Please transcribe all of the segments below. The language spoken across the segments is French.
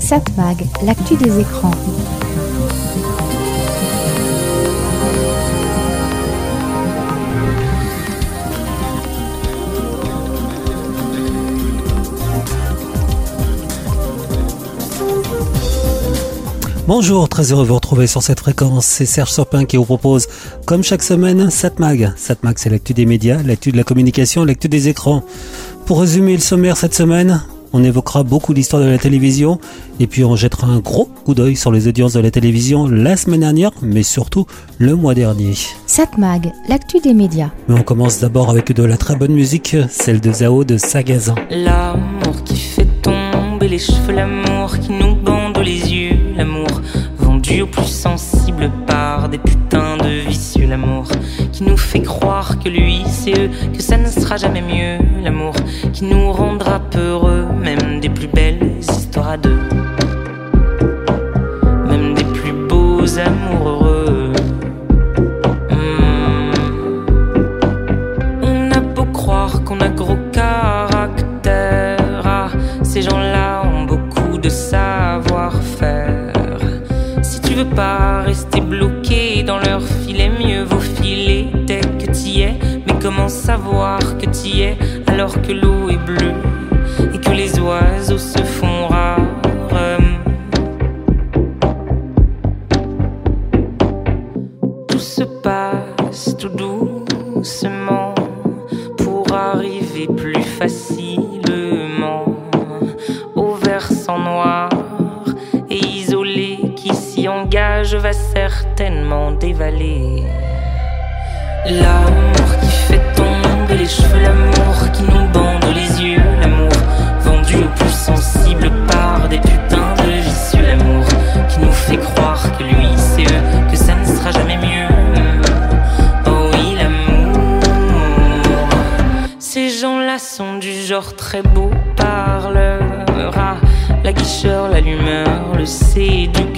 Satmag, l'actu des écrans. Bonjour, très heureux de vous retrouver sur cette fréquence. C'est Serge Surpin qui vous propose, comme chaque semaine, Satmag. Satmag, c'est l'actu des médias, l'actu de la communication, l'actu des écrans. Pour résumer le sommaire cette semaine, on évoquera beaucoup l'histoire de la télévision et puis on jettera un gros coup d'œil sur les audiences de la télévision la semaine dernière, mais surtout le mois dernier. Satmag, l'actu des médias. Mais on commence d'abord avec de la très bonne musique, celle de Zao de Sagazan. L'amour qui fait tomber les cheveux, l'amour qui nous bande les yeux, l'amour vendu au plus sensible par des putains de vicieux, l'amour qui nous fait croire que lui c'est eux, que ça ne sera jamais mieux, l'amour qui nous rendra peureux, même des plus belles histoires à deux, même des plus beaux amours heureux. Hmm. On a beau croire qu'on a gros caractère, ah, ces gens-là ont beaucoup de savoir-faire. Si tu veux pas rester bloqué dans leur Savoir que t'y es alors que l'eau est bleue et que les oiseaux se font rares? Tout se passe tout doucement pour arriver plus facilement au versant noir et isolé qui s'y engage va certainement dévaler. L'amour qui fait tomber les cheveux, l'amour qui nous bande les yeux, l'amour vendu au plus sensible par des putains de vicieux, l'amour qui nous fait croire que lui c'est eux, que ça ne sera jamais mieux. Oh oui, l'amour. Ces gens-là sont du genre très beau parleur. Ah, la guicheur, l'allumeur, le séducteur.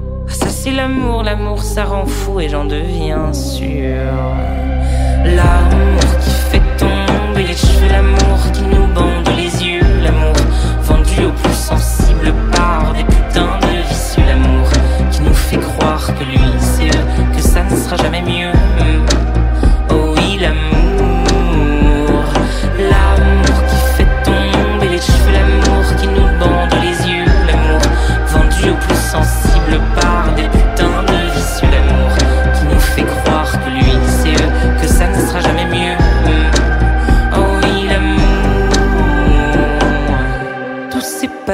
Ça c'est l'amour, l'amour ça rend fou et j'en deviens sûr. L'amour qui fait tomber les cheveux, l'amour qui nous bande les yeux, l'amour vendu au plus sensible par des putains de vicieux, l'amour qui nous fait croire que lui que ça ne sera jamais mieux.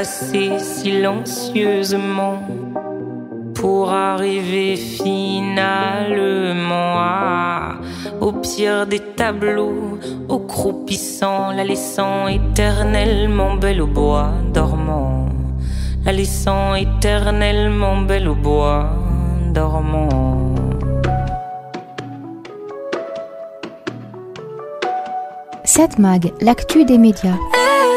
Passé silencieusement pour arriver finalement à, au pire des tableaux, au croupissant, la laissant éternellement belle au bois dormant, la laissant éternellement belle au bois dormant. Satmag, l'actu des médias.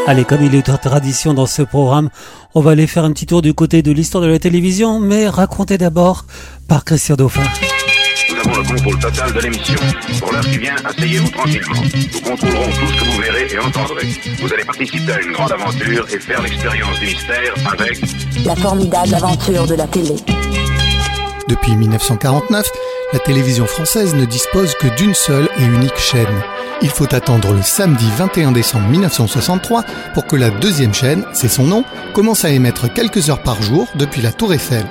Allez, comme il est de tradition dans ce programme, on va aller faire un petit tour du côté de l'histoire de la télévision, mais raconté d'abord par Christian Dauphin. Nous avons le contrôle total de l'émission. Pour l'heure qui vient, asseyez-vous tranquillement. Nous contrôlerons tout ce que vous verrez et entendrez. Vous allez participer à une grande aventure et faire l'expérience du mystère avec La formidable aventure de la télé. Depuis 1949, la télévision française ne dispose que d'une seule et unique chaîne. Il faut attendre le samedi 21 décembre 1963 pour que la deuxième chaîne, c'est son nom, commence à émettre quelques heures par jour depuis la Tour Eiffel.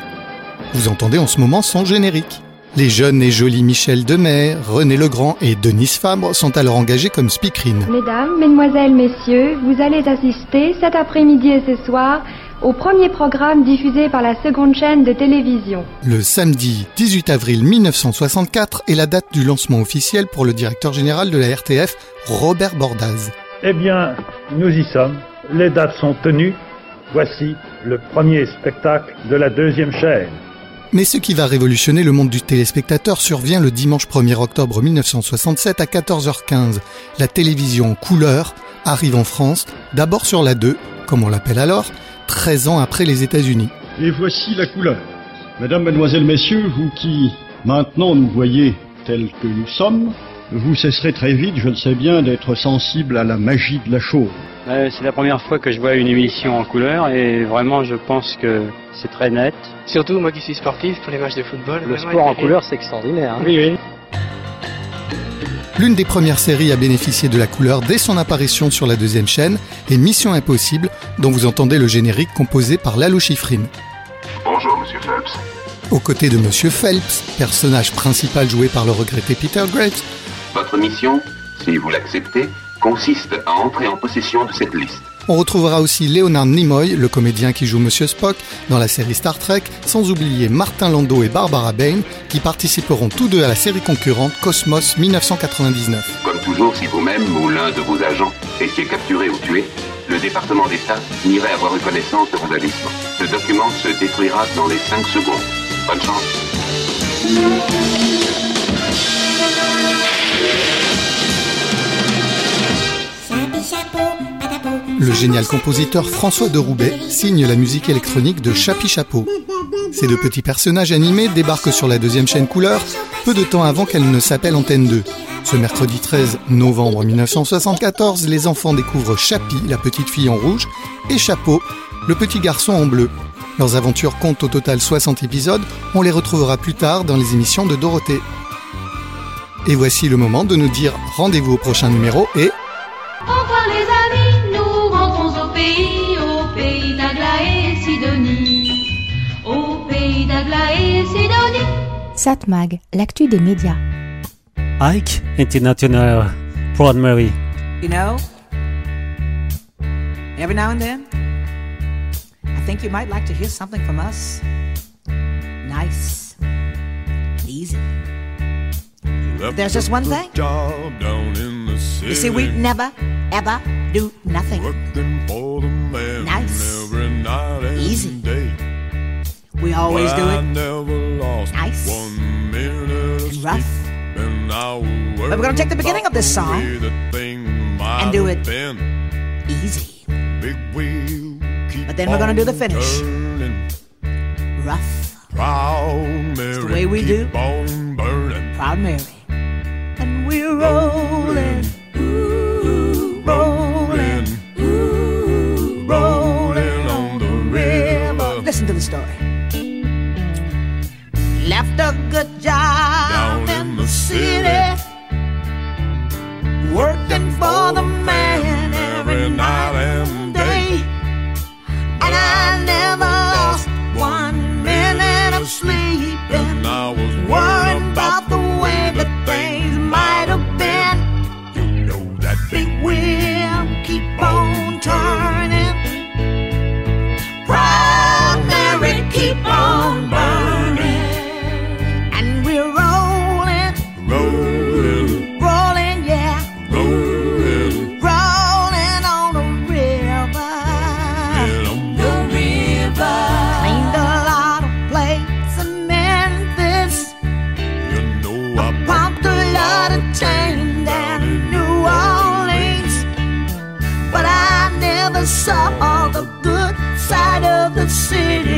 Vous entendez en ce moment son générique. Les jeunes et jolis Michel Demer, René Legrand et Denise Fabre sont alors engagés comme speakerines. Mesdames, Mesdemoiselles, Messieurs, vous allez assister cet après-midi et ce soir au premier programme diffusé par la seconde chaîne de télévision. Le samedi 18 avril 1964 est la date du lancement officiel pour le directeur général de la RTF, Robert Bordaz. Eh bien, nous y sommes. les dates sont tenues. Voici le premier spectacle de la deuxième chaîne. Mais ce qui va révolutionner le monde du téléspectateur survient le dimanche 1er octobre 1967 à 14h15. La télévision couleur arrive en France, d'abord sur la 2, comme on l'appelle alors, 13 ans après les États-Unis. Et voici la couleur. Mesdames, Mesdemoiselles, Messieurs, vous qui maintenant nous voyez tels que nous sommes, vous cesserez très vite, je le sais bien, d'être sensible à la magie de la chose. Euh, c'est la première fois que je vois une émission en couleur et vraiment je pense que c'est très net. Surtout moi qui suis sportif pour les matchs de football. Le sport en couleur c'est extraordinaire. Hein. Oui, oui. L'une des premières séries à bénéficier de la couleur dès son apparition sur la deuxième chaîne est Mission Impossible, dont vous entendez le générique composé par Lalo Schifrin. Bonjour, monsieur Phelps. Aux côtés de Monsieur Phelps, personnage principal joué par le regretté Peter Graves, Votre mission, si vous l'acceptez, consiste à entrer en possession de cette liste. On retrouvera aussi Leonard Nimoy, le comédien qui joue Monsieur Spock dans la série Star Trek, sans oublier Martin Landau et Barbara Bain, qui participeront tous deux à la série concurrente Cosmos 1999. Comme toujours, si vous-même ou l'un de vos agents étiez capturé ou tué, le département d'État n'irait avoir eu connaissance de vos agissements. Ce document se détruira dans les 5 secondes. Bonne chance. Le génial compositeur François de Roubaix signe la musique électronique de Chapi Chapeau. Ces deux petits personnages animés débarquent sur la deuxième chaîne couleur peu de temps avant qu'elle ne s'appelle Antenne 2. Ce mercredi 13 novembre 1974, les enfants découvrent Chapi, la petite fille en rouge, et Chapeau, le petit garçon en bleu. Leurs aventures comptent au total 60 épisodes, on les retrouvera plus tard dans les émissions de Dorothée. Et voici le moment de nous dire rendez-vous au prochain numéro et Satmag, l'actu des médias. Ike International, Proud Mary. You know, every now and then, I think you might like to hear something from us. Nice, easy. But there's just one thing. You see, we never, ever do nothing. We always do it nice and rough. But we're gonna take the beginning of this song and do it easy. But then we're gonna do the finish. Rough. It's the way we do. Proud Mary. And we're rolling. Working for the man city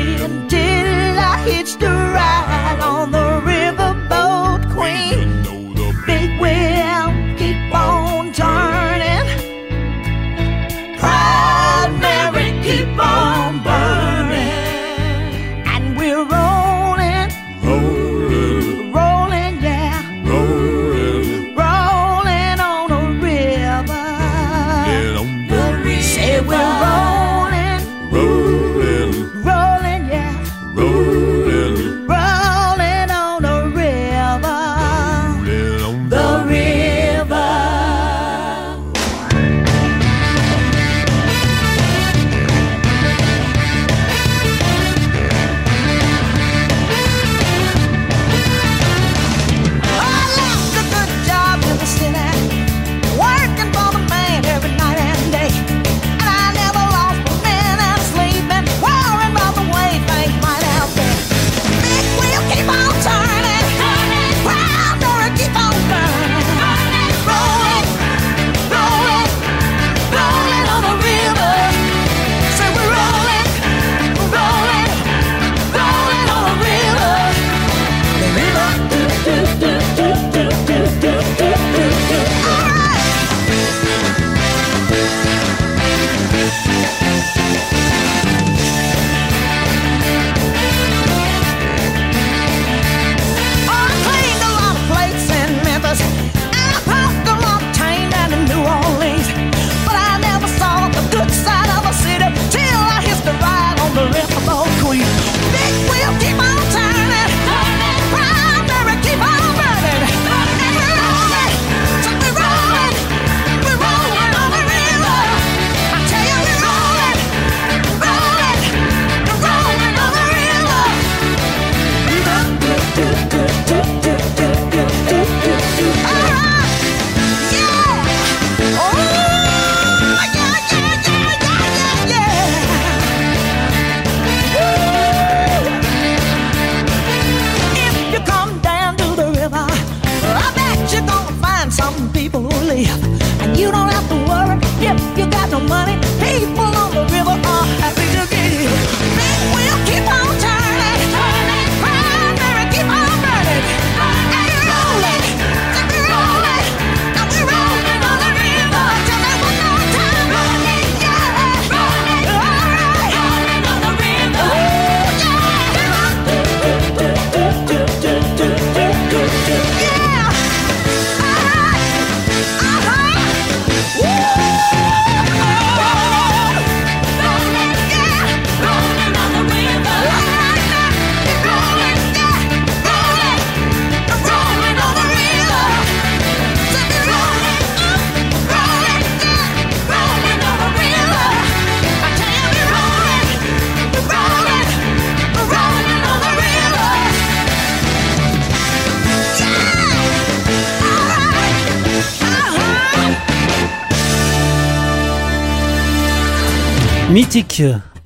Mythique,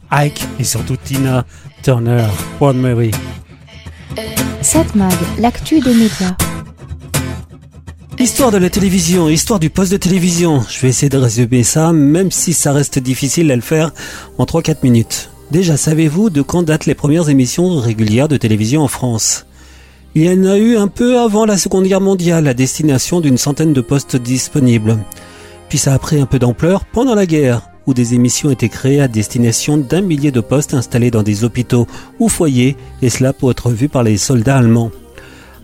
Ike et surtout Tina Turner, One Mary. Satmag, l'actu des médias. Histoire de la télévision, histoire du poste de télévision. Je vais essayer de résumer ça, même si ça reste difficile à le faire en 3-4 minutes. Déjà, savez-vous de quand datent les premières émissions régulières de télévision en France? Il y en a eu un peu avant la Seconde Guerre mondiale, à destination d'une centaine de postes disponibles. Puis ça a pris un peu d'ampleur pendant la guerre, où des émissions étaient créées à destination d'un millier de postes installés dans des hôpitaux ou foyers, et cela pour être vu par les soldats allemands.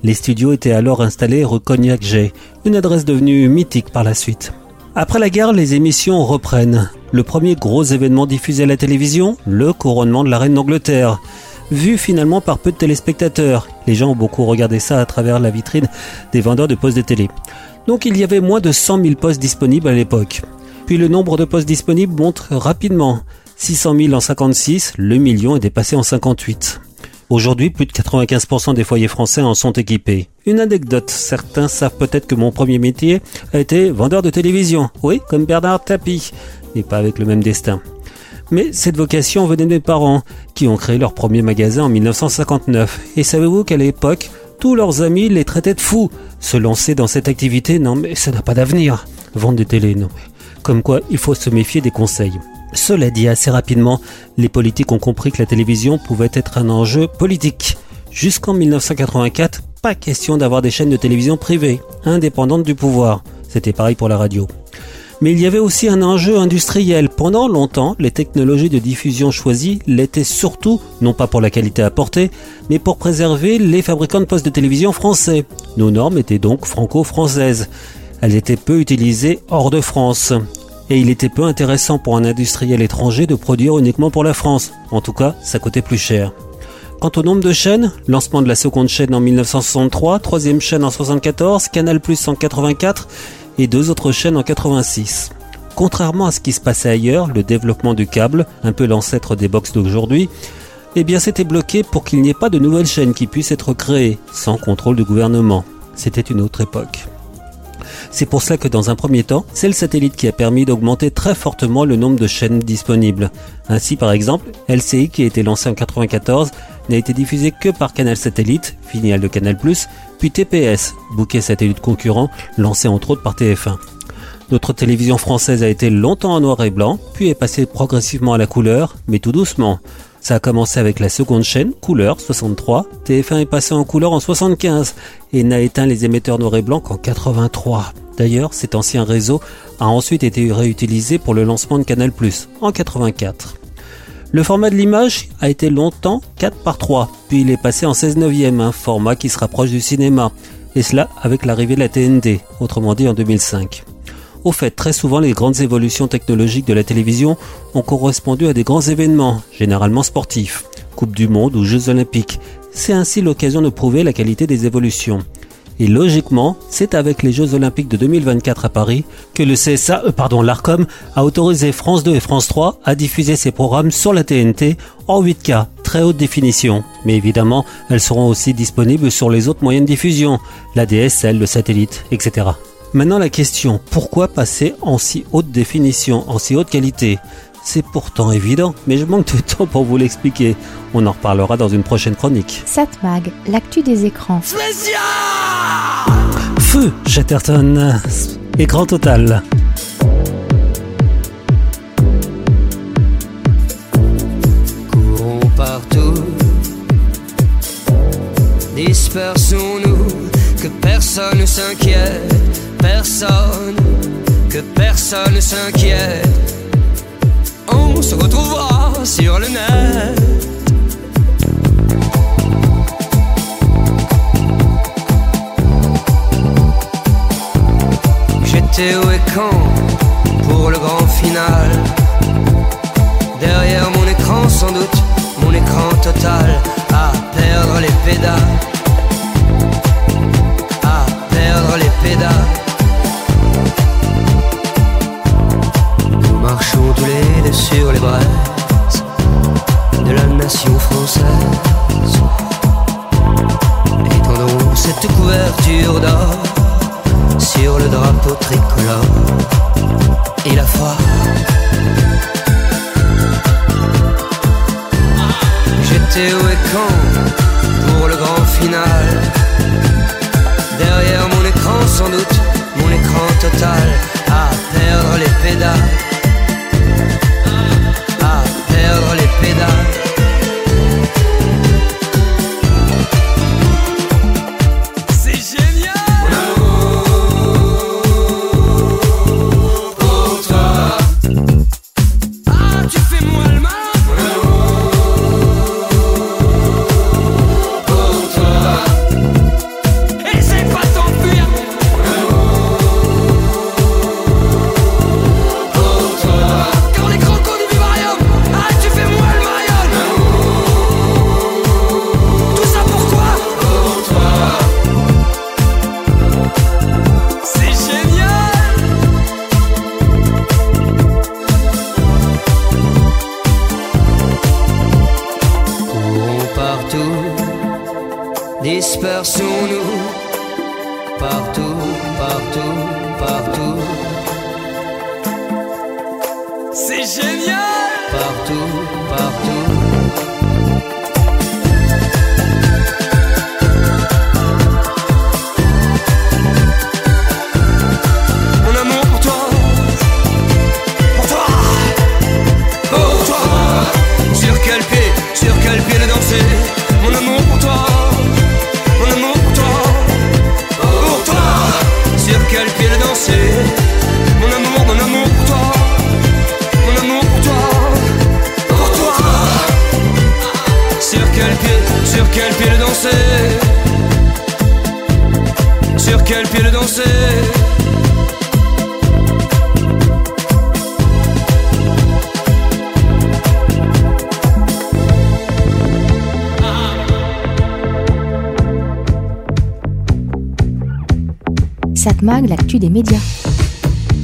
Les studios étaient alors installés rue Cognac-J, une adresse devenue mythique par la suite. Après la guerre, les émissions reprennent. Le premier gros événement diffusé à la télévision, le couronnement de la reine d'Angleterre. Vu finalement par peu de téléspectateurs. Les gens ont beaucoup regardé ça à travers la vitrine des vendeurs de postes de télé. Donc il y avait moins de 100 000 postes disponibles à l'époque. Puis le nombre de postes disponibles monte rapidement. 600 000 en 56, le million est dépassé en 58. Aujourd'hui, plus de 95% des foyers français en sont équipés. Une anecdote, certains savent peut-être que mon premier métier a été vendeur de télévision. Oui, comme Bernard Tapie, mais pas avec le même destin. Mais cette vocation venait de mes parents, qui ont créé leur premier magasin en 1959. Et savez-vous qu'à l'époque, tous leurs amis les traitaient de fous. Se lancer dans cette activité, non mais ça n'a pas d'avenir. Vendre des télés, non mais... Comme quoi, il faut se méfier des conseils. Cela dit, assez rapidement, les politiques ont compris que la télévision pouvait être un enjeu politique. Jusqu'en 1984, pas question d'avoir des chaînes de télévision privées, indépendantes du pouvoir. C'était pareil pour la radio. Mais il y avait aussi un enjeu industriel. Pendant longtemps, les technologies de diffusion choisies l'étaient surtout, non pas pour la qualité apportée, mais pour préserver les fabricants de postes de télévision français. Nos normes étaient donc franco-françaises. Elles étaient peu utilisées hors de France. Et il était peu intéressant pour un industriel étranger de produire uniquement pour la France. En tout cas, ça coûtait plus cher. Quant au nombre de chaînes, lancement de la seconde chaîne en 1963, troisième chaîne en 74, Canal Plus en 84 et deux autres chaînes en 86. Contrairement à ce qui se passait ailleurs, le développement du câble, un peu l'ancêtre des box d'aujourd'hui, eh bien c'était bloqué pour qu'il n'y ait pas de nouvelles chaînes qui puissent être créées, sans contrôle du gouvernement. C'était une autre époque. C'est pour cela que dans un premier temps, c'est le satellite qui a permis d'augmenter très fortement le nombre de chaînes disponibles. Ainsi par exemple, LCI qui a été lancé en 94 n'a été diffusé que par Canal Satellite, filiale de Canal+, puis TPS, bouquet satellite concurrent, lancé entre autres par TF1. Notre télévision française a été longtemps en noir et blanc, puis est passée progressivement à la couleur, mais tout doucement. Ça a commencé avec la seconde chaîne, couleur 63. TF1 est passé en couleur en 75 et n'a éteint les émetteurs noir et blanc qu'en 83. D'ailleurs, cet ancien réseau a ensuite été réutilisé pour le lancement de Canal+, en 84. Le format de l'image a été longtemps 4 par 3, puis il est passé en 16 neuvième, un format qui se rapproche du cinéma, et cela avec l'arrivée de la TNT, autrement dit en 2005. Au fait, très souvent, les grandes évolutions technologiques de la télévision ont correspondu à des grands événements, généralement sportifs, Coupe du Monde ou Jeux Olympiques. C'est ainsi l'occasion de prouver la qualité des évolutions. Et logiquement, c'est avec les Jeux Olympiques de 2024 à Paris que le CSA, euh, pardon, l'ARCOM, a autorisé France 2 et France 3 à diffuser ces programmes sur la TNT en 8K, très haute définition. Mais évidemment, elles seront aussi disponibles sur les autres moyens de diffusion, la DSL, le satellite, etc. Maintenant la question, pourquoi passer en si haute définition, en si haute qualité? C'est pourtant évident, mais je manque de temps pour vous l'expliquer. On en reparlera dans une prochaine chronique. Satmag, l'actu des écrans. Feu Chatterton, écran total. Courons partout, dispersons-nous, que personne ne s'inquiète on se retrouvera sur le net. J'étais où et quand pour le grand final. Derrière mon écran sans doute, mon écran total À perdre les pédales. À perdre les pédales sur les braises De la nation française. Étendons cette couverture d'or sur le drapeau tricolore et la foi. J'étais et quand pour le grand final. Derrière mon écran sans doute, mon écran total à perdre les pédales Satmag, l'actu des médias.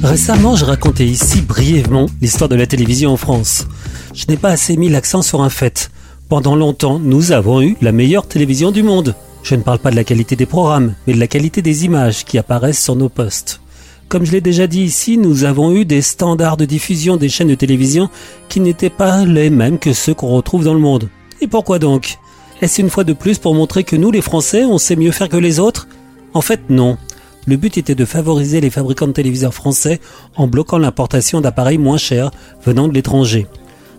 Récemment, je racontais ici brièvement l'histoire de la télévision en France. Je n'ai pas assez mis l'accent sur un fait. Pendant longtemps, nous avons eu la meilleure télévision du monde. Je ne parle pas de la qualité des programmes, mais de la qualité des images qui apparaissent sur nos postes. Comme je l'ai déjà dit ici, nous avons eu des standards de diffusion des chaînes de télévision qui n'étaient pas les mêmes que ceux qu'on retrouve dans le monde. Et pourquoi donc? Est-ce une fois de plus pour montrer que nous, les Français, on sait mieux faire que les autres? En fait, non. Le but était de favoriser les fabricants de téléviseurs français en bloquant l'importation d'appareils moins chers venant de l'étranger.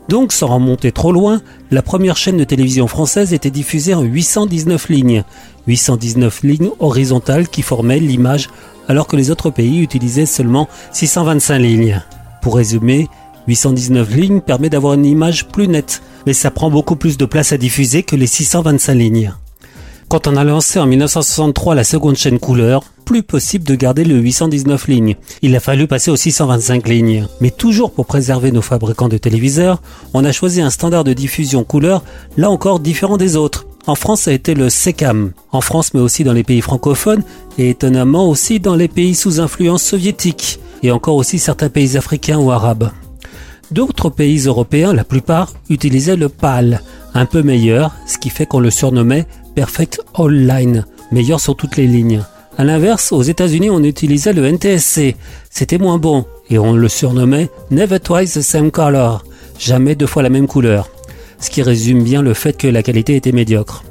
Donc, sans remonter trop loin, la première chaîne de télévision française était diffusée en 819 lignes. 819 lignes horizontales qui formaient l'image alors que les autres pays utilisaient seulement 625 lignes. Pour résumer, 819 lignes permet d'avoir une image plus nette, mais ça prend beaucoup plus de place à diffuser que les 625 lignes. Quand on a lancé en 1963 la seconde chaîne couleur, plus possible de garder le 819 lignes. Il a fallu passer aux 625 lignes. Mais toujours pour préserver nos fabricants de téléviseurs, on a choisi un standard de diffusion couleur, là encore différent des autres. En France, ça a été le SECAM. En France, mais aussi dans les pays francophones, et étonnamment aussi dans les pays sous influence soviétique, et encore aussi certains pays africains ou arabes. D'autres pays européens, la plupart, utilisaient le PAL, un peu meilleur, ce qui fait qu'on le surnommait Perfect All Line, meilleur sur toutes les lignes. À l'inverse, aux États-Unis, on utilisait le NTSC, c'était moins bon, et on le surnommait Never Twice the Same Color, jamais deux fois la même couleur, ce qui résume bien le fait que la qualité était médiocre.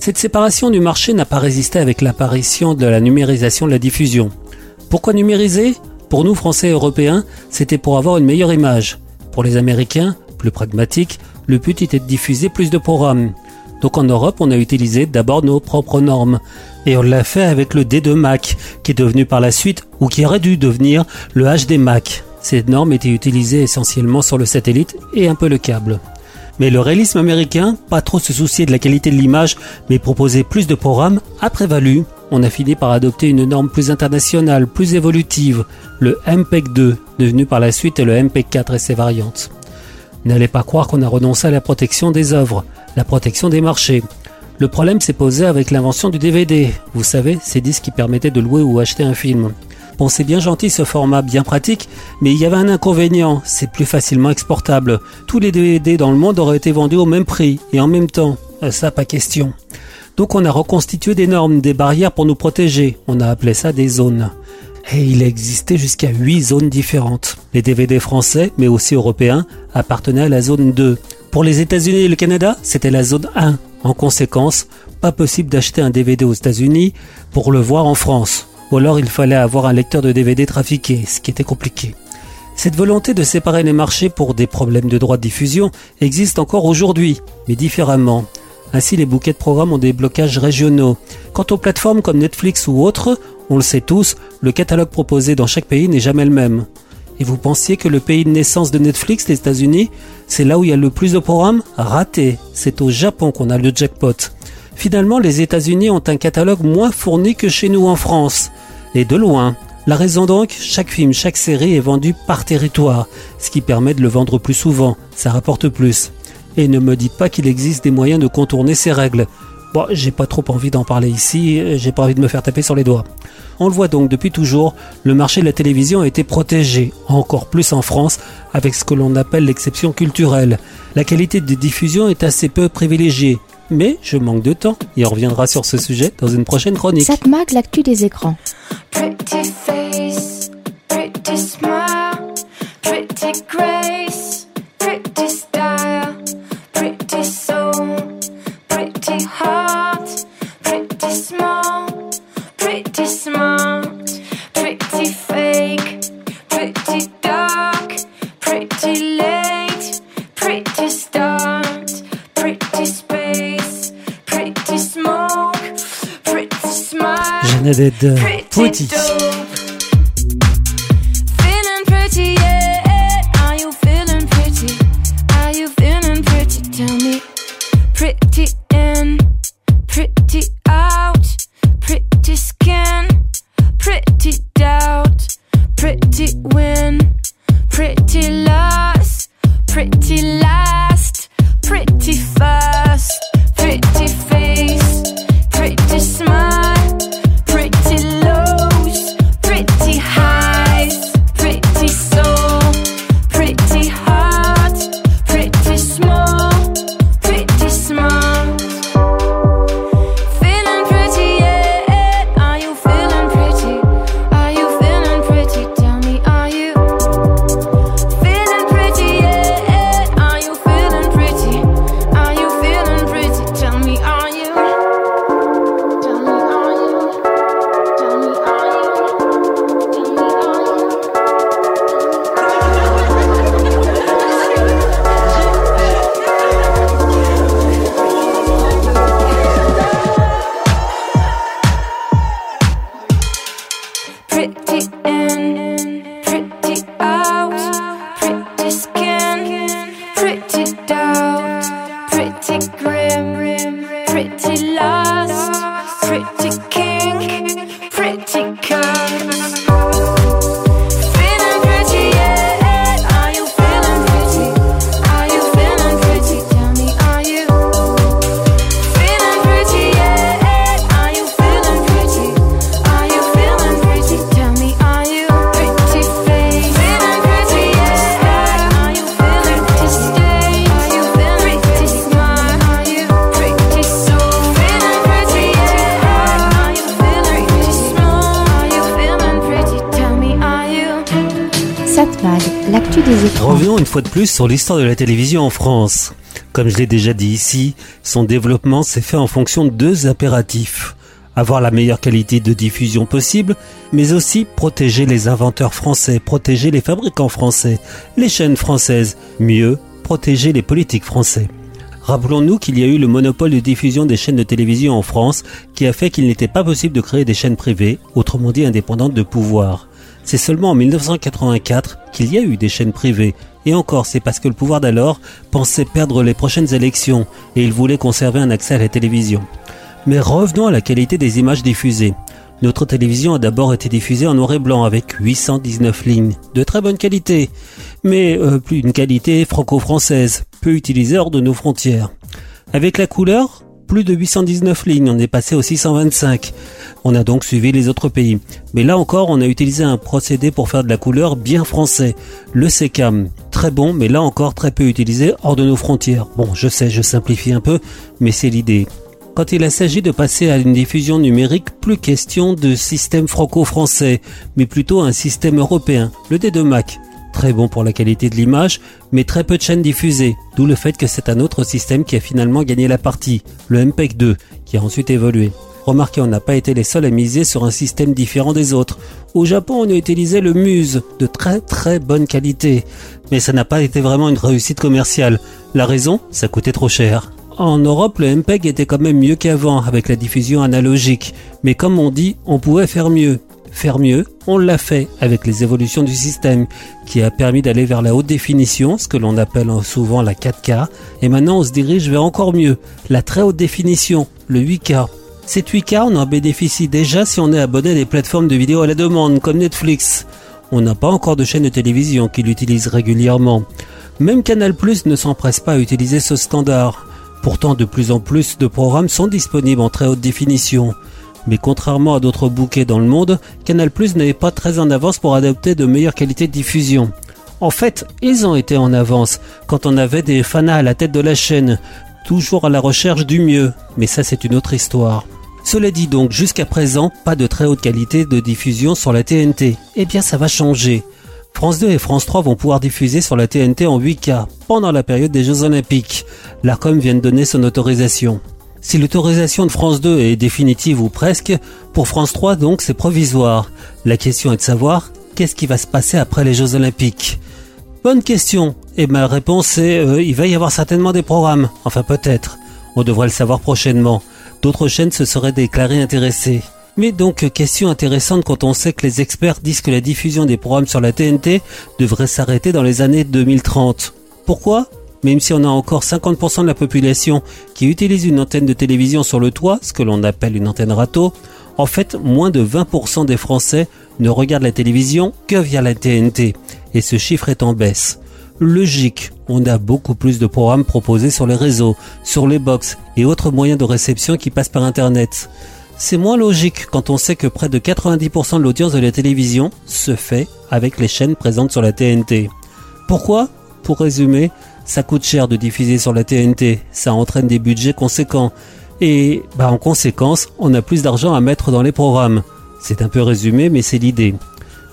Cette séparation du marché n'a pas résisté avec l'apparition de la numérisation de la diffusion. Pourquoi numériser? Pour nous, Français et Européens, c'était pour avoir une meilleure image. Pour les Américains, plus pragmatique, le but était de diffuser plus de programmes. Donc en Europe, on a utilisé d'abord nos propres normes. Et on l'a fait avec le D2 Mac, qui est devenu par la suite, ou qui aurait dû devenir, le HD Mac. Ces normes étaient utilisées essentiellement sur le satellite et un peu le câble. Mais le réalisme américain, pas trop se soucier de la qualité de l'image, mais proposer plus de programmes, a prévalu. On a fini par adopter une norme plus internationale, plus évolutive, le MPEG 2, devenu par la suite le MPEG 4 et ses variantes. N'allez pas croire qu'on a renoncé à la protection des œuvres, la protection des marchés. Le problème s'est posé avec l'invention du DVD. Vous savez, ces disques qui permettaient de louer ou acheter un film. Bon, c'est bien gentil ce format bien pratique, mais il y avait un inconvénient, c'est plus facilement exportable. Tous les DVD dans le monde auraient été vendus au même prix et en même temps. Euh, Ça, pas question. Donc on a reconstitué des normes, des barrières pour nous protéger. On a appelé ça des zones. Et il existait jusqu'à 8 zones différentes. Les DVD français, mais aussi européens, appartenaient à la zone 2. Pour les États-Unis et le Canada, c'était la zone 1. En conséquence, pas possible d'acheter un DVD aux États-Unis pour le voir en France. Ou alors il fallait avoir un lecteur de DVD trafiqué, ce qui était compliqué. Cette volonté de séparer les marchés pour des problèmes de droit de diffusion existe encore aujourd'hui, mais différemment. Ainsi, les bouquets de programmes ont des blocages régionaux. Quant aux plateformes comme Netflix ou autres, on le sait tous, le catalogue proposé dans chaque pays n'est jamais le même. Et vous pensiez que le pays de naissance de Netflix, les États-Unis, c'est là où il y a le plus de programmes Raté. C'est au Japon qu'on a le jackpot. Finalement, les États-Unis ont un catalogue moins fourni que chez nous en France. Et de loin. La raison donc, chaque film, chaque série est vendu par territoire, ce qui permet de le vendre plus souvent, ça rapporte plus. Et ne me dites pas qu'il existe des moyens de contourner ces règles. Bon, j'ai pas trop envie d'en parler ici, j'ai pas envie de me faire taper sur les doigts. On le voit donc depuis toujours, le marché de la télévision a été protégé, encore plus en France, avec ce que l'on appelle l'exception culturelle. La qualité de diffusion est assez peu privilégiée, mais je manque de temps et on reviendra sur ce sujet dans une prochaine chronique. Satmag, l'actu des écrans? Pretty face, pretty smile, pretty grace, smile. Jeannette plus sur l'histoire de la télévision en France. Comme je l'ai déjà dit ici, son développement s'est fait en fonction de deux impératifs. Avoir la meilleure qualité de diffusion possible, mais aussi protéger les inventeurs français, protéger les fabricants français, les chaînes françaises, mieux, protéger les politiques français. Rappelons-nous qu'il y a eu le monopole de diffusion des chaînes de télévision en France qui a fait qu'il n'était pas possible de créer des chaînes privées, autrement dit indépendantes de pouvoir. C'est seulement en 1984 qu'il y a eu des chaînes privées. Et encore, c'est parce que le pouvoir d'alors pensait perdre les prochaines élections et il voulait conserver un accès à la télévision. Mais revenons à la qualité des images diffusées. Notre télévision a d'abord été diffusée en noir et blanc avec 819 lignes, de très bonne qualité, mais euh, plus une qualité franco-française, peu utilisée hors de nos frontières. Avec la couleur, plus de 819 lignes, on est passé aux 625. On a donc suivi les autres pays. Mais là encore, on a utilisé un procédé pour faire de la couleur bien français, le SECAM. Très bon, mais là encore très peu utilisé hors de nos frontières. Bon, je sais, je simplifie un peu, mais c'est l'idée. Quand il s'agit de passer à une diffusion numérique, plus question de système franco-français, mais plutôt un système européen, le D2 Mac. Très bon pour la qualité de l'image, mais très peu de chaînes diffusées, d'où le fait que c'est un autre système qui a finalement gagné la partie, le MPEG 2, qui a ensuite évolué. Remarquez, on n'a pas été les seuls à miser sur un système différent des autres. Au Japon, on a utilisé le Muse, de très très bonne qualité. Mais ça n'a pas été vraiment une réussite commerciale. La raison, ça coûtait trop cher. En Europe, le MPEG était quand même mieux qu'avant avec la diffusion analogique. Mais comme on dit, on pouvait faire mieux. Faire mieux, on l'a fait avec les évolutions du système qui a permis d'aller vers la haute définition, ce que l'on appelle souvent la 4K. Et maintenant, on se dirige vers encore mieux, la très haute définition, le 8K. Cette 8K, on en bénéficie déjà si on est abonné à des plateformes de vidéo à la demande comme Netflix. On n'a pas encore de chaîne de télévision qui l'utilise régulièrement. Même Canal ne s'empresse pas à utiliser ce standard. Pourtant, de plus en plus de programmes sont disponibles en très haute définition. Mais contrairement à d'autres bouquets dans le monde, Canal Plus n'est pas très en avance pour adopter de meilleures qualités de diffusion. En fait, ils ont été en avance quand on avait des fanas à la tête de la chaîne, toujours à la recherche du mieux, mais ça c'est une autre histoire. Cela dit donc, jusqu'à présent, pas de très haute qualité de diffusion sur la TNT. Eh bien, ça va changer. France 2 et France 3 vont pouvoir diffuser sur la TNT en 8K pendant la période des Jeux Olympiques. L'ARCOM vient de donner son autorisation. Si l'autorisation de France 2 est définitive ou presque, pour France 3 donc c'est provisoire. La question est de savoir qu'est-ce qui va se passer après les Jeux Olympiques. Bonne question. Et ma réponse est euh, il va y avoir certainement des programmes. Enfin peut-être. On devrait le savoir prochainement. D'autres chaînes se seraient déclarées intéressées. Mais donc question intéressante quand on sait que les experts disent que la diffusion des programmes sur la TNT devrait s'arrêter dans les années 2030. Pourquoi? Même si on a encore 50% de la population qui utilise une antenne de télévision sur le toit, ce que l'on appelle une antenne râteau, en fait, moins de 20% des Français ne regardent la télévision que via la TNT, et ce chiffre est en baisse. Logique, on a beaucoup plus de programmes proposés sur les réseaux, sur les box et autres moyens de réception qui passent par Internet. C'est moins logique quand on sait que près de 90% de l'audience de la télévision se fait avec les chaînes présentes sur la TNT. Pourquoi? Pour résumer, ça coûte cher de diffuser sur la TNT, ça entraîne des budgets conséquents. Et bah en conséquence, on a plus d'argent à mettre dans les programmes. C'est un peu résumé, mais c'est l'idée.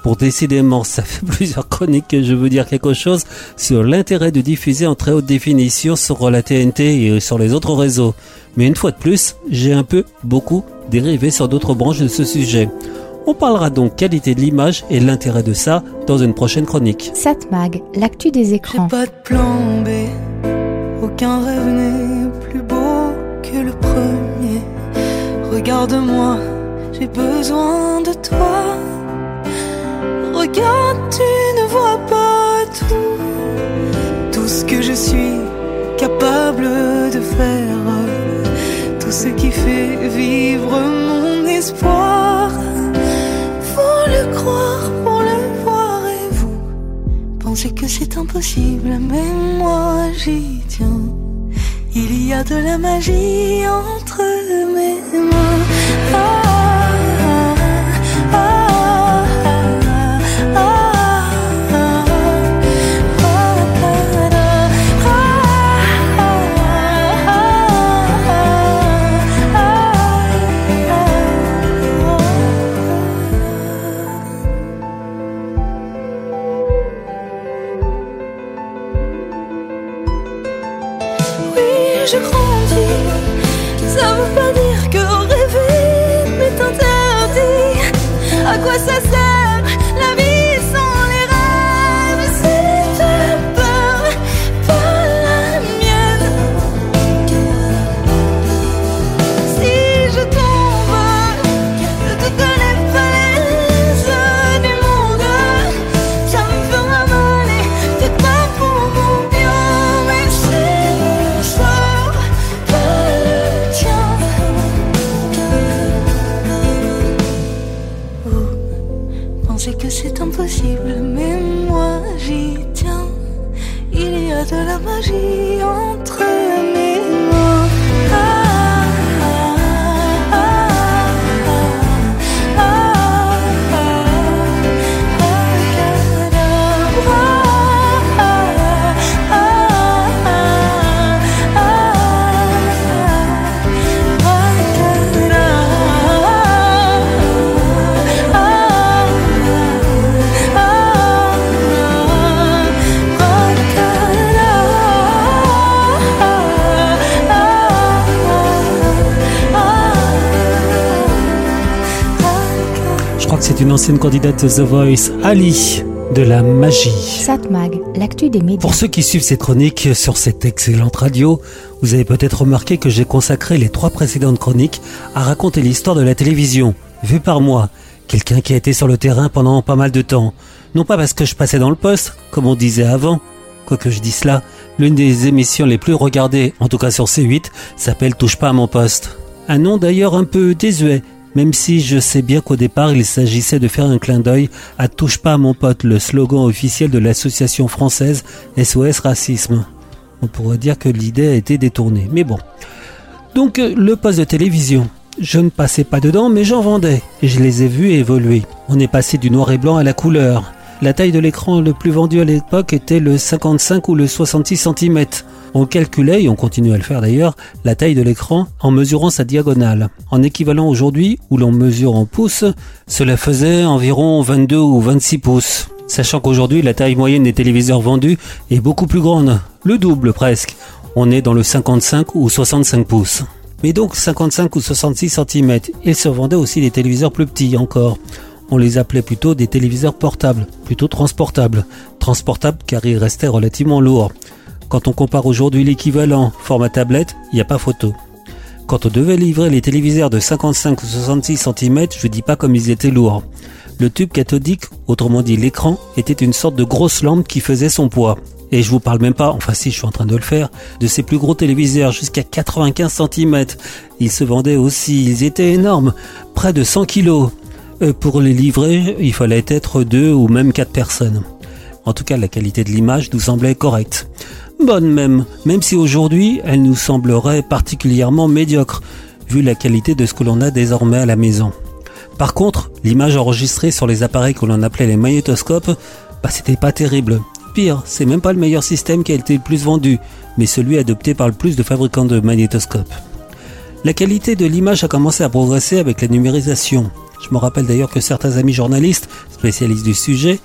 Pour décidément, ça fait plusieurs chroniques que je veux dire quelque chose sur l'intérêt de diffuser en très haute définition sur la TNT et sur les autres réseaux. Mais une fois de plus, j'ai un peu, beaucoup, dérivé sur d'autres branches de ce sujet. On parlera donc qualité de l'image et l'intérêt de ça dans une prochaine chronique. Satmag, l'actu des écrans. Pas de plan B, aucun rêve n'est plus beau que le premier. Regarde-moi, j'ai besoin de toi. Regarde, tu ne vois pas tout. Tout ce que je suis capable de faire. Tout ce qui fait vivre mon espoir. Croire pour le voir et vous pensez que c'est impossible, mais moi j'y tiens. Il y a de la magie entre mes mains. Ah, magie entre c'est une ancienne candidate de The Voice, Ali, de la magie. Satmag, l'actu des médias. Pour ceux qui suivent ces chroniques sur cette excellente radio, vous avez peut-être remarqué que j'ai consacré les trois précédentes chroniques à raconter l'histoire de la télévision, vue par moi, quelqu'un qui a été sur le terrain pendant pas mal de temps. Non pas parce que je passais dans le poste, comme on disait avant, quoique je dis cela, l'une des émissions les plus regardées, en tout cas sur C8, s'appelle Touche pas à mon poste. Un nom d'ailleurs un peu désuet, même si je sais bien qu'au départ il s'agissait de faire un clin d'œil à Touche pas à mon pote, le slogan officiel de l'association française SOS Racisme. On pourrait dire que l'idée a été détournée, mais bon. Donc euh, le poste de télévision. Je ne passais pas dedans, mais j'en vendais, et je les ai vus évoluer. On est passé du noir et blanc à la couleur. La taille de l'écran le plus vendu à l'époque était le 55 ou le 66 cm. On calculait, et on continue à le faire d'ailleurs, la taille de l'écran en mesurant sa diagonale. En équivalent aujourd'hui, où l'on mesure en pouces, cela faisait environ 22 ou 26 pouces. Sachant qu'aujourd'hui, la taille moyenne des téléviseurs vendus est beaucoup plus grande, le double presque. On est dans le 55 ou 65 pouces. Mais donc 55 ou 66 cm. Il se vendait aussi des téléviseurs plus petits encore. On les appelait plutôt des téléviseurs portables, plutôt transportables. Transportables car ils restaient relativement lourds. Quand on compare aujourd'hui l'équivalent format tablette, il n'y a pas photo. Quand on devait livrer les téléviseurs de 55 ou 66 cm, je dis pas comme ils étaient lourds. Le tube cathodique, autrement dit l'écran, était une sorte de grosse lampe qui faisait son poids. Et je vous parle même pas, enfin si je suis en train de le faire, de ces plus gros téléviseurs jusqu'à 95 cm. Ils se vendaient aussi, ils étaient énormes, près de 100 kg. Euh, pour les livrer, il fallait être deux ou même quatre personnes. En tout cas, la qualité de l'image nous semblait correcte. Bonne même, même si aujourd'hui, elle nous semblerait particulièrement médiocre, vu la qualité de ce que l'on a désormais à la maison. Par contre, l'image enregistrée sur les appareils que l'on appelait les magnétoscopes, bah c'était pas terrible. Pire, c'est même pas le meilleur système qui a été le plus vendu, mais celui adopté par le plus de fabricants de magnétoscopes. La qualité de l'image a commencé à progresser avec la numérisation. Je me rappelle d'ailleurs que certains amis journalistes, spécialistes du sujet,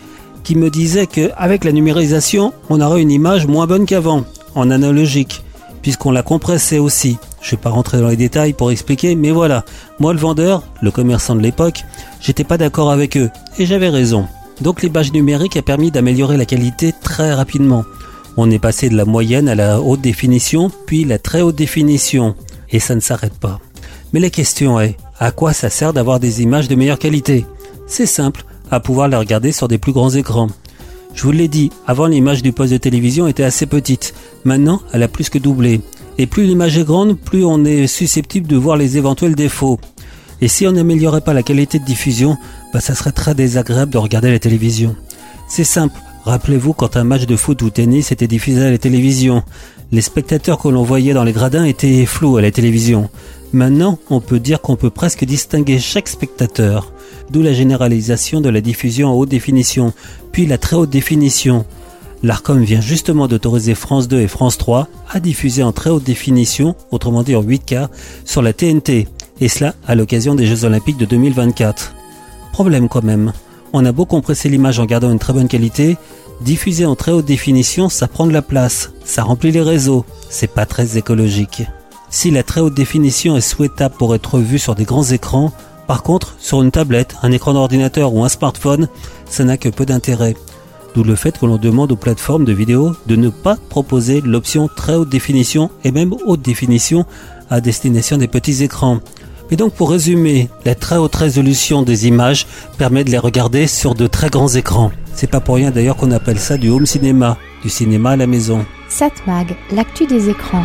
qui me disaient qu'avec la numérisation, on aurait une image moins bonne qu'avant, en analogique, puisqu'on la compressait aussi. Je vais pas rentrer dans les détails pour expliquer, mais voilà. Moi, le vendeur, le commerçant de l'époque, j'étais pas d'accord avec eux, et j'avais raison. Donc l'image numérique a permis d'améliorer la qualité très rapidement. On est passé de la moyenne à la haute définition, puis la très haute définition. Et ça ne s'arrête pas. Mais la question est, à quoi ça sert d'avoir des images de meilleure qualité? C'est simple, à pouvoir les regarder sur des plus grands écrans. Je vous l'ai dit, avant l'image du poste de télévision était assez petite. Maintenant, elle a plus que doublé. Et plus l'image est grande, plus on est susceptible de voir les éventuels défauts. Et si on n'améliorait pas la qualité de diffusion, bah ça serait très désagréable de regarder la télévision. C'est simple. Rappelez-vous quand un match de foot ou tennis était diffusé à la télévision. Les spectateurs que l'on voyait dans les gradins étaient flous à la télévision. Maintenant, on peut dire qu'on peut presque distinguer chaque spectateur. D'où la généralisation de la diffusion en haute définition, puis la très haute définition. L'ARCOM vient justement d'autoriser France 2 et France 3 à diffuser en très haute définition, autrement dit en 8K, sur la TNT, et cela à l'occasion des Jeux Olympiques de 2024. Problème quand même, on a beau compresser l'image en gardant une très bonne qualité, diffuser en très haute définition, ça prend de la place, ça remplit les réseaux, c'est pas très écologique. Si la très haute définition est souhaitable pour être vue sur des grands écrans, par contre, sur une tablette, un écran d'ordinateur ou un smartphone, ça n'a que peu d'intérêt. D'où le fait que l'on demande aux plateformes de vidéo de ne pas proposer l'option très haute définition et même haute définition à destination des petits écrans. Et donc pour résumer, la très haute résolution des images permet de les regarder sur de très grands écrans. C'est pas pour rien d'ailleurs qu'on appelle ça du home cinéma, du cinéma à la maison. Satmag, l'actu des écrans.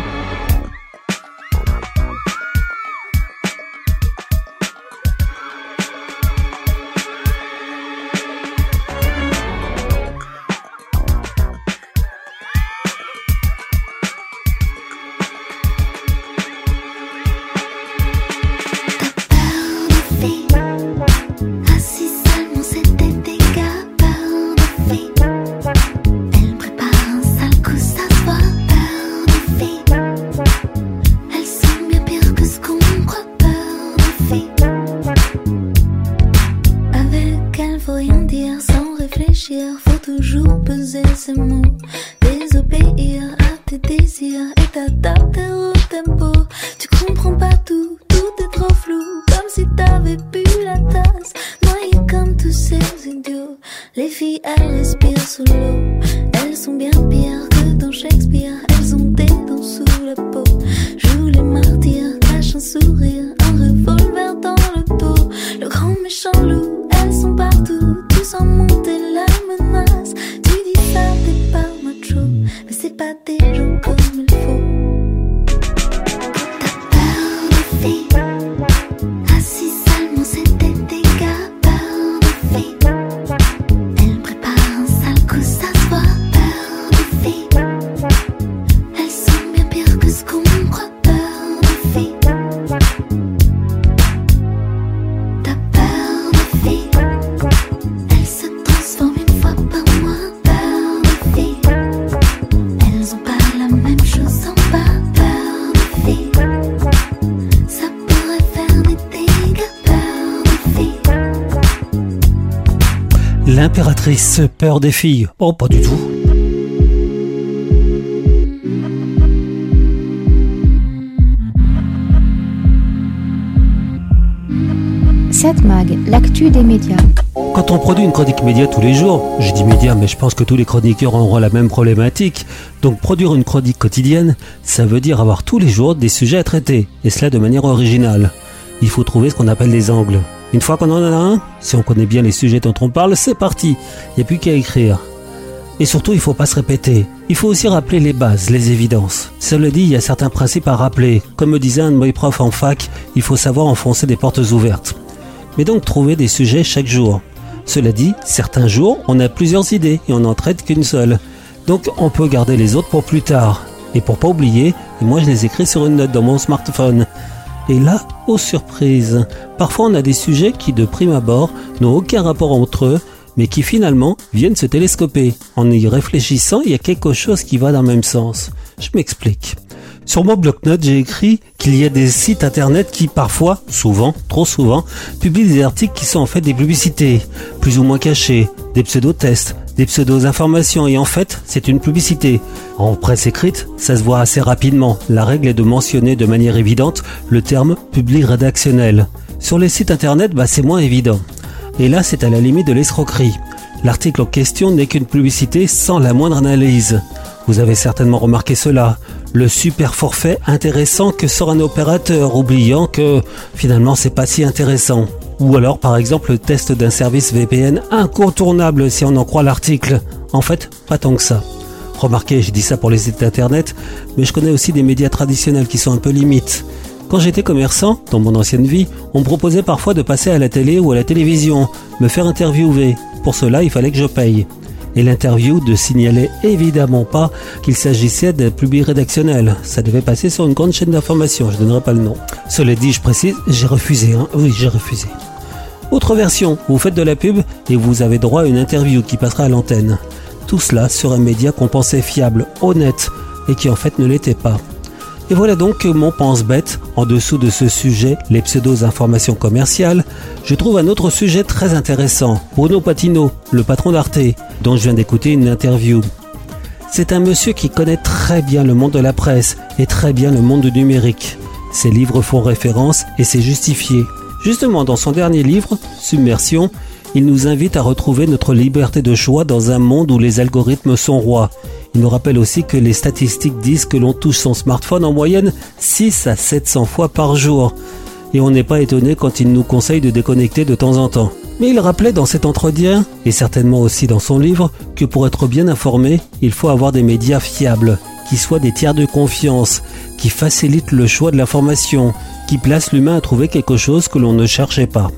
Des filles. Oh, pas du tout. Cette mag, l'actu des médias. Quand on produit une chronique média tous les jours, je dis média, mais je pense que tous les chroniqueurs auront la même problématique. Donc produire une chronique quotidienne, ça veut dire avoir tous les jours des sujets à traiter, et cela de manière originale. Il faut trouver ce qu'on appelle des angles. Une fois qu'on en a un, si on connaît bien les sujets dont on parle, c'est parti. Il n'y a plus qu'à écrire. Et surtout, il faut pas se répéter. Il faut aussi rappeler les bases, les évidences. Cela dit, il y a certains principes à rappeler. Comme me disait un de mes profs en fac, il faut savoir enfoncer des portes ouvertes. Mais donc trouver des sujets chaque jour. Cela dit, certains jours, on a plusieurs idées et on n'en traite qu'une seule. Donc on peut garder les autres pour plus tard. Et pour pas oublier, moi je les écris sur une note dans mon smartphone. Et là, aux surprises, parfois on a des sujets qui de prime abord n'ont aucun rapport entre eux, mais qui finalement viennent se télescoper. En y réfléchissant, il y a quelque chose qui va dans le même sens. Je m'explique. Sur mon bloc-notes, j'ai écrit qu'il y a des sites internet qui parfois, souvent, trop souvent, publient des articles qui sont en fait des publicités, plus ou moins cachées, des pseudo-tests, des pseudo-informations, et en fait, c'est une publicité. En presse écrite, ça se voit assez rapidement. La règle est de mentionner de manière évidente le terme public rédactionnel. Sur les sites internet, bah, c'est moins évident. Et là, c'est à la limite de l'escroquerie. L'article en question n'est qu'une publicité sans la moindre analyse. Vous avez certainement remarqué cela. Le super forfait intéressant que sort un opérateur, oubliant que finalement c'est pas si intéressant. Ou alors par exemple le test d'un service VPN incontournable si on en croit l'article. En fait, pas tant que ça. Remarquez, je dis ça pour les sites internet, mais je connais aussi des médias traditionnels qui sont un peu limites. Quand j'étais commerçant, dans mon ancienne vie, on me proposait parfois de passer à la télé ou à la télévision, me faire interviewer. Pour cela, il fallait que je paye. Et l'interview ne signalait évidemment pas qu'il s'agissait d'un public rédactionnel. Ça devait passer sur une grande chaîne d'information, je ne donnerai pas le nom. Cela dit, je précise, j'ai refusé. Hein. Oui, j'ai refusé. Autre version, vous faites de la pub et vous avez droit à une interview qui passera à l'antenne. Tout cela sur un média qu'on pensait fiable, honnête, et qui en fait ne l'était pas. Et voilà donc mon pense-bête, en dessous de ce sujet, les pseudo-informations commerciales, je trouve un autre sujet très intéressant. Bruno Patino, le patron d'Arte, dont je viens d'écouter une interview. C'est un monsieur qui connaît très bien le monde de la presse et très bien le monde du numérique. Ses livres font référence et c'est justifié. Justement, dans son dernier livre, Submersion, il nous invite à retrouver notre liberté de choix dans un monde où les algorithmes sont rois. Il nous rappelle aussi que les statistiques disent que l'on touche son smartphone en moyenne 6 à 700 fois par jour. Et on n'est pas étonné quand il nous conseille de déconnecter de temps en temps. Mais il rappelait dans cet entretien, et certainement aussi dans son livre, que pour être bien informé, il faut avoir des médias fiables, qui soient des tiers de confiance, qui facilitent le choix de l'information, qui placent l'humain à trouver quelque chose que l'on ne cherchait pas.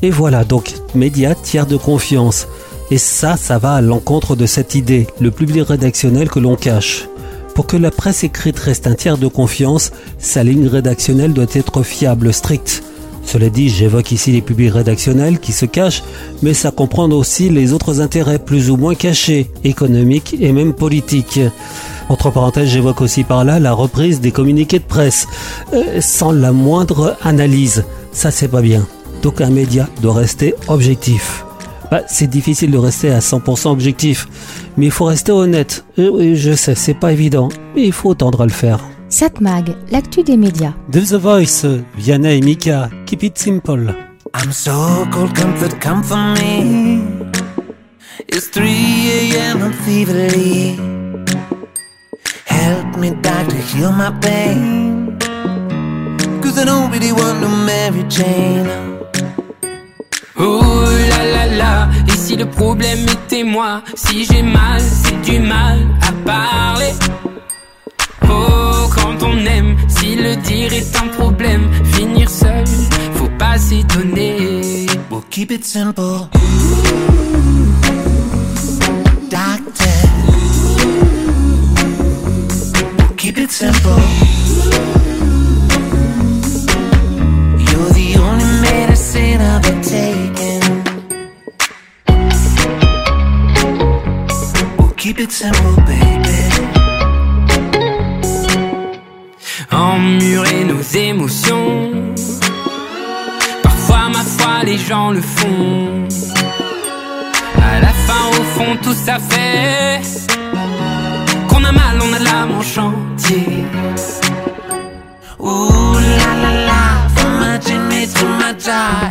Et voilà donc, médias tiers de confiance. Et ça, ça va à l'encontre de cette idée, le public rédactionnel que l'on cache. Pour que la presse écrite reste un tiers de confiance, sa ligne rédactionnelle doit être fiable, stricte. Cela dit, j'évoque ici les publics rédactionnels qui se cachent, mais ça comprend aussi les autres intérêts plus ou moins cachés, économiques et même politiques. Entre parenthèses, j'évoque aussi par là la reprise des communiqués de presse, euh, sans la moindre analyse. Ça, c'est pas bien. Donc un média doit rester objectif. Bah, c'est difficile de rester à 100% objectif, mais il faut rester honnête. Oui, je sais, c'est pas évident, mais il faut tendre à le faire. Cette mag, l'actu des médias. De The Voice, Vianney et Mika, Keep It Simple. I'm so cold, comfort, come for me. It's 3 a.m. I'm feverly. Help me, doctor, heal my pain. Cause I don't really want no Mary Jane. Oh là. Et si le problème était moi, si j'ai mal, c'est du mal à parler. Oh, quand on aime, si le dire est un problème, finir seul, faut pas s'étonner. We'll keep it simple. Doctor. We'll keep it simple. You're the only medicine I've ever taken. Emmurer nos émotions. Parfois, ma foi, les gens le font. À la fin, au fond, tout ça fait qu'on a mal, on a l'âme en chantier. Ooh la la la, my Jimmy to my jaw,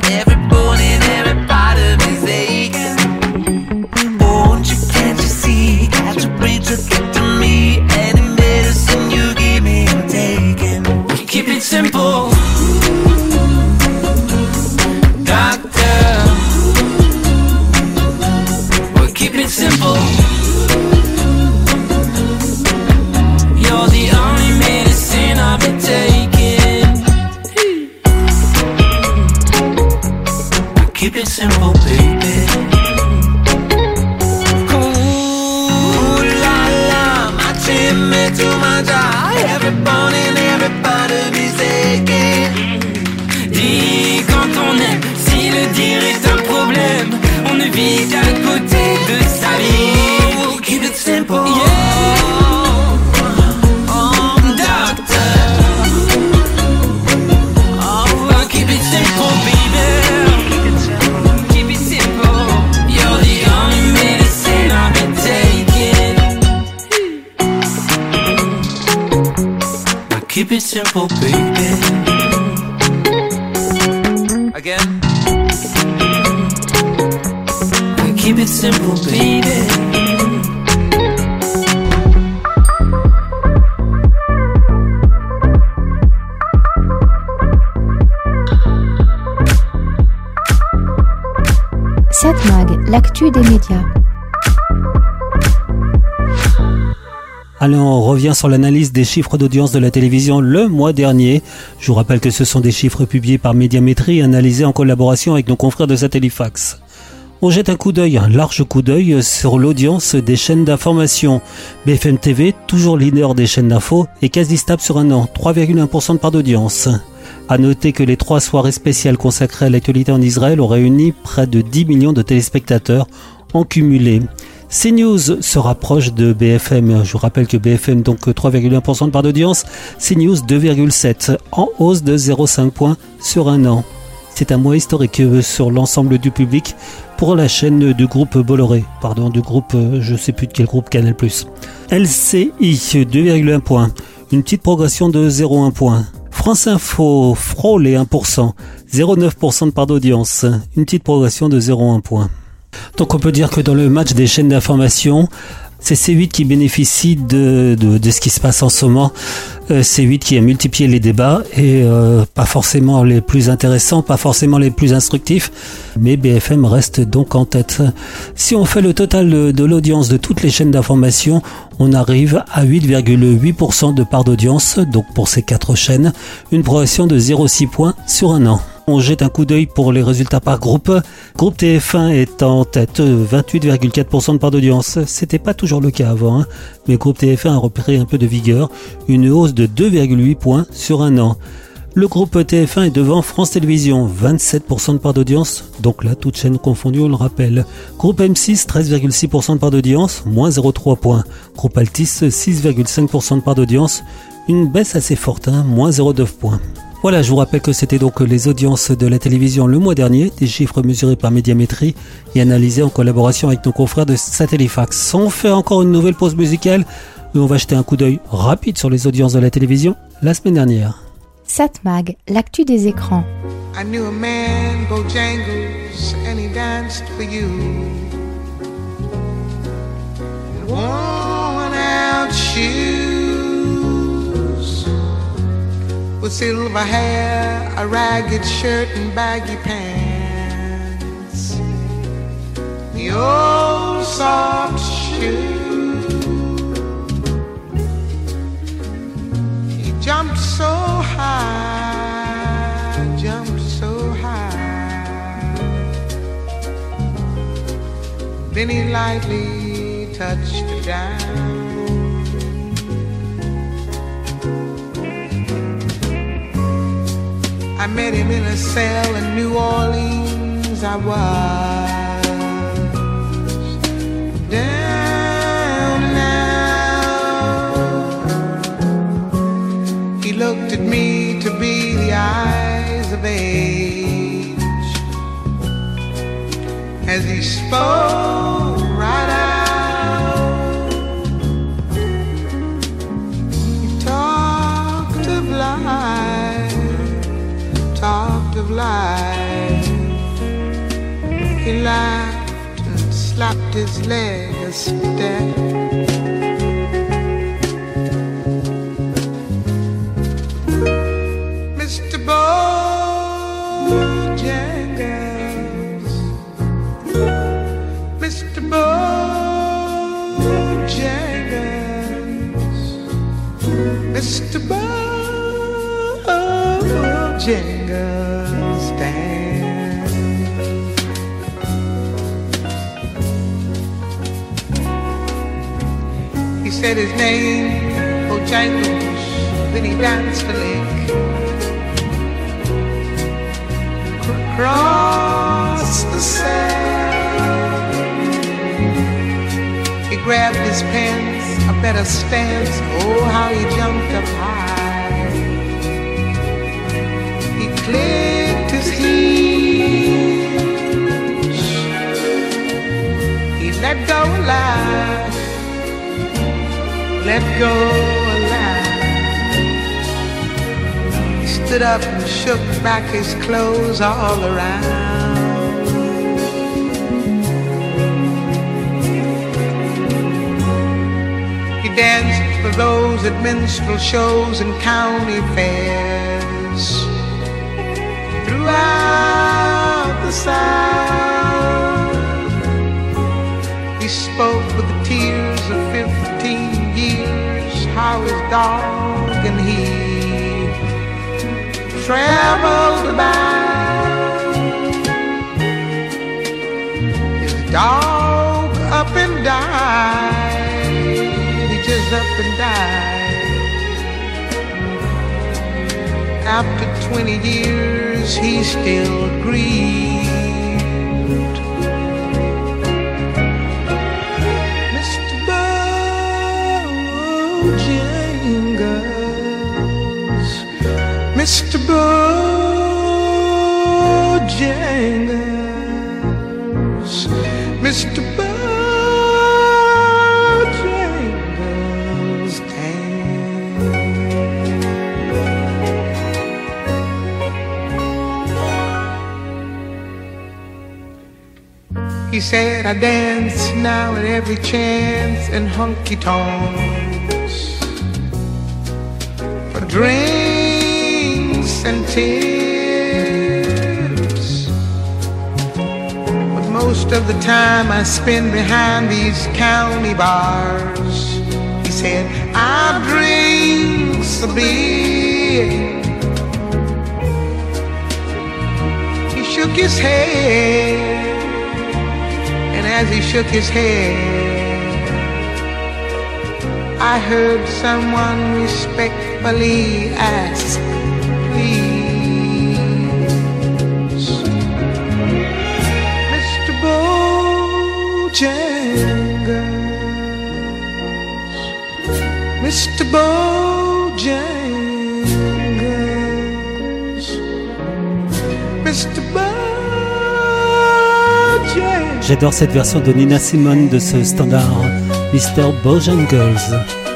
it simple. Doctor. We'll keep it simple. You're the only medicine I've been taking. We keep it simple, baby. To my jaw, every bone part of me's aching. Dis quand on aime, si le dire est un problème, on ne vit qu'à côté de sa vie. Keep it simple. It simple, baby. Again. We keep it simple, baby. Cette mag, l'actu des médias. Allez, on revient sur l'analyse des chiffres d'audience de la télévision le mois dernier. Je vous rappelle que ce sont des chiffres publiés par Médiamétrie analysés en collaboration avec nos confrères de Satellifax. On jette un coup d'œil, un large coup d'œil sur l'audience des chaînes d'information. BFM TV, toujours leader des chaînes d'info, est quasi stable sur un an, 3,1% de part d'audience. À noter que les trois soirées spéciales consacrées à l'actualité en Israël ont réuni près de 10 millions de téléspectateurs en cumulé. CNews se rapproche de BFM. Je vous rappelle que BFM donc 3,1% de part d'audience, CNews 2,7 en hausse de 0,5 points sur un an. C'est un mois historique sur l'ensemble du public pour la chaîne du groupe Bolloré, pardon, du groupe, euh, je sais plus de quel groupe Canal+. LCI 2,1 points, une petite progression de 0,1 point. France Info frôle les 1%, 0,9% de part d'audience, une petite progression de 0,1 point. Donc on peut dire que dans le match des chaînes d'information, c'est C8 qui bénéficie de, de, ce qui se passe en ce moment. Euh, C8 qui a multiplié les débats et euh, pas forcément les plus intéressants, pas forcément les plus instructifs, mais BFM reste donc en tête. Si on fait le total de, de l'audience de toutes les chaînes d'information, on arrive à 8,8% de part d'audience, donc pour ces quatre chaînes, une progression de 0,6 points sur un an. On jette un coup d'œil pour les résultats par groupe. Groupe TF1 est en tête, 28,4% de part d'audience. C'était pas toujours le cas avant, hein. mais groupe TF1 a repéré un peu de vigueur, une hausse de 2,8 points sur un an. Le groupe TF1 est devant France Télévisions, 27% de part d'audience, donc là, toute chaîne confondue, on le rappelle. Groupe M6, 13,6% de part d'audience, moins 0,3 points. Groupe Altis, 6,5% de part d'audience, une baisse assez forte, hein, moins 0,9 points. Voilà, je vous rappelle que c'était donc les audiences de la télévision le mois dernier, des chiffres mesurés par Médiamétrie et analysés en collaboration avec nos confrères de Satellifax. On fait encore une nouvelle pause musicale et on va jeter un coup d'œil rapide sur les audiences de la télévision la semaine dernière. Satmag, l'actu des écrans. I knew a man, Bojangles, and he danced for you. In worn out shoes, with silver hair, a ragged shirt and baggy pants. The old soft shoe. He jumped so high, jumped so high. Then he lightly touched down. I met him in a cell in New Orleans. I was down now. He looked at me to be the eyes of age as he spoke Mr. Bojangles, Mr. Bojangles, Mr. Bojangles, said his name, Bojangles, then he danced a lick. Across the sand, he grabbed his pants, a better stance. Oh, how he jumped up high. He clicked his heels. He let go a laugh, let go a laugh. He stood up and shook back his clothes all around. He danced for those at minstrel shows and county fairs throughout the South. He spoke with the tears of 15 how his dog and he traveled about. His dog up and died. He just up and died. After 20 years, he still grieved. Mr. Bojangles, Mr. Bojangles, He said, I dance now at every chance in honky tonks for drinks tips. But most of the time I spend behind these county bars. He said, I drink a beer. He shook his head. And as he shook his head, I heard someone respectfully ask, please, Mr. Bojangles, Mr. Bojangles. J'adore cette version de Nina Simone de ce standard, Mr. Bojangles.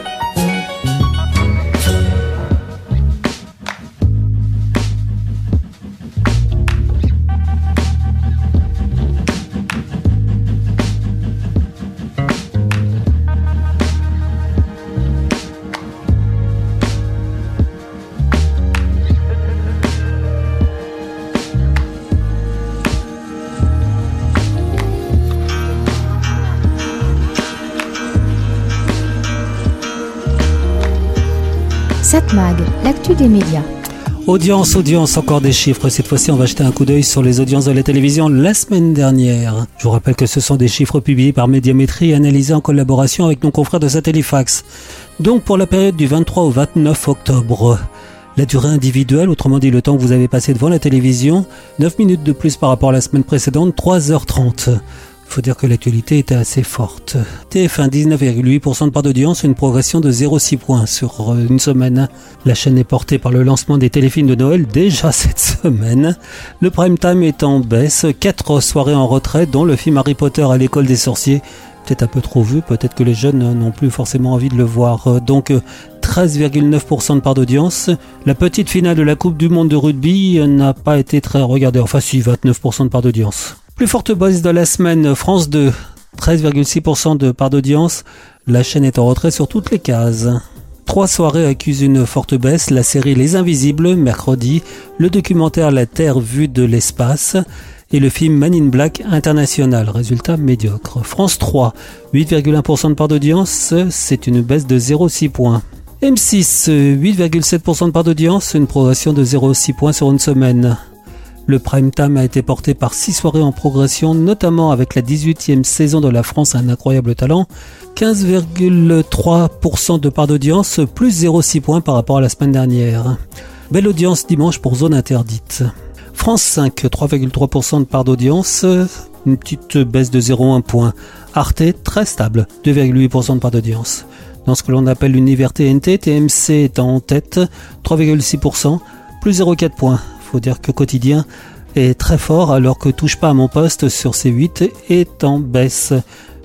Audience, audience, encore des chiffres. Cette fois-ci, on va jeter un coup d'œil sur les audiences de la télévision la semaine dernière. Je vous rappelle que ce sont des chiffres publiés par Médiamétrie et analysés en collaboration avec nos confrères de Satellifax. Donc pour la période du 23 au 29 octobre. La durée individuelle, autrement dit le temps que vous avez passé devant la télévision, 9 minutes de plus par rapport à la semaine précédente, 3h30. Faut dire que l'actualité était assez forte. TF1 19,8% de part d'audience, une progression de 0,6 points sur euh, une semaine. La chaîne est portée par le lancement des téléfilms de Noël déjà cette semaine. Le prime time est en baisse, 4 soirées en retrait dont le film Harry Potter à l'école des sorciers. Peut-être un peu trop vu, peut-être que les jeunes n'ont plus forcément envie de le voir. Euh, Donc euh, 13,9% de part d'audience. La petite finale de la Coupe du Monde de rugby euh, n'a pas été très regardée. Enfin si, 29% de part d'audience. Plus forte baisse de la semaine, France 2, 13,6% de part d'audience. La chaîne est en retrait sur toutes les cases. Trois soirées accusent une forte baisse, la série Les Invisibles, mercredi, le documentaire La Terre vue de l'espace et le film Man in Black International, résultat médiocre. France 3, 8,1% de part d'audience, c'est une baisse de 0,6 points. M6, 8,7% de part d'audience, une progression de 0,6 points sur une semaine. Le prime time a été porté par 6 soirées en progression, notamment avec la 18e saison de La France a un incroyable talent, 15,3% de part d'audience, plus 0,6 points par rapport à la semaine dernière. Belle audience dimanche pour Zone Interdite. France 5, 3,3% de part d'audience, une petite baisse de 0,1 point. Arte, très stable, 2,8% de part d'audience. Dans ce que l'on appelle l'univers TNT, TMC est en tête, 3,6%, plus 0,4 points. Faut dire que quotidien est très fort alors que touche pas à mon poste sur C8 est en baisse.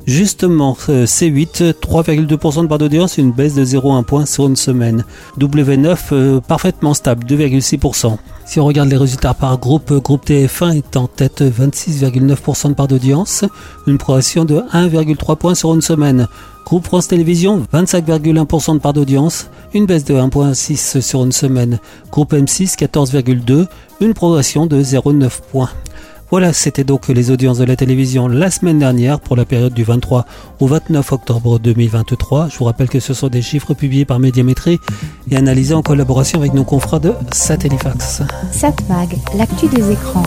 Justement, euh, C8, 3,2% de part d'audience, une baisse de 0,1 point sur une semaine. W9, euh, parfaitement stable, 2,6%. Si on regarde les résultats par groupe, euh, groupe TF1 est en tête 26,9% de part d'audience, une progression de 1,3 points sur une semaine. Groupe France Télévisions, 25,1% de part d'audience, une baisse de 1,6 sur une semaine. Groupe M6, 14,2, une progression de 0,9 points. Voilà, c'était donc les audiences de la télévision la semaine dernière pour la période du 23 au 29 octobre 2023. Je vous rappelle que ce sont des chiffres publiés par Médiamétrie et analysés en collaboration avec nos confrères de Satellifax. Satmag, l'actu des écrans.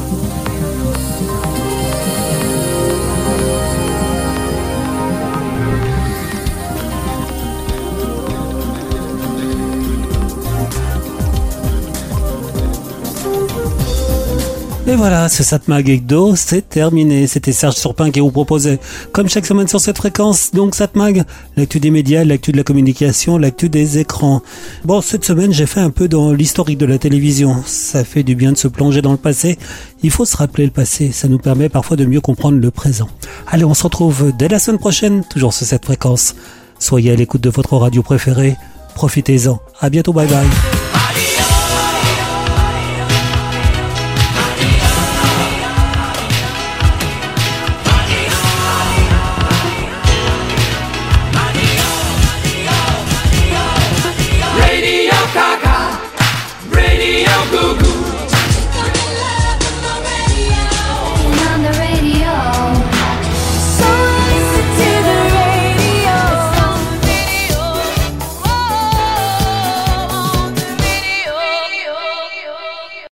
Et voilà, ce Satmag Ecdo, c'est terminé. C'était Serge Surpin qui vous proposait, comme chaque semaine sur cette fréquence, donc Satmag, l'actu des médias, l'actu de la communication, l'actu des écrans. Bon, cette semaine, j'ai fait un peu dans l'historique de la télévision. Ça fait du bien de se plonger dans le passé. Il faut se rappeler le passé. Ça nous permet parfois de mieux comprendre le présent. Allez, on se retrouve dès la semaine prochaine, toujours sur cette fréquence. Soyez à l'écoute de votre radio préférée. Profitez-en. À bientôt. Bye bye.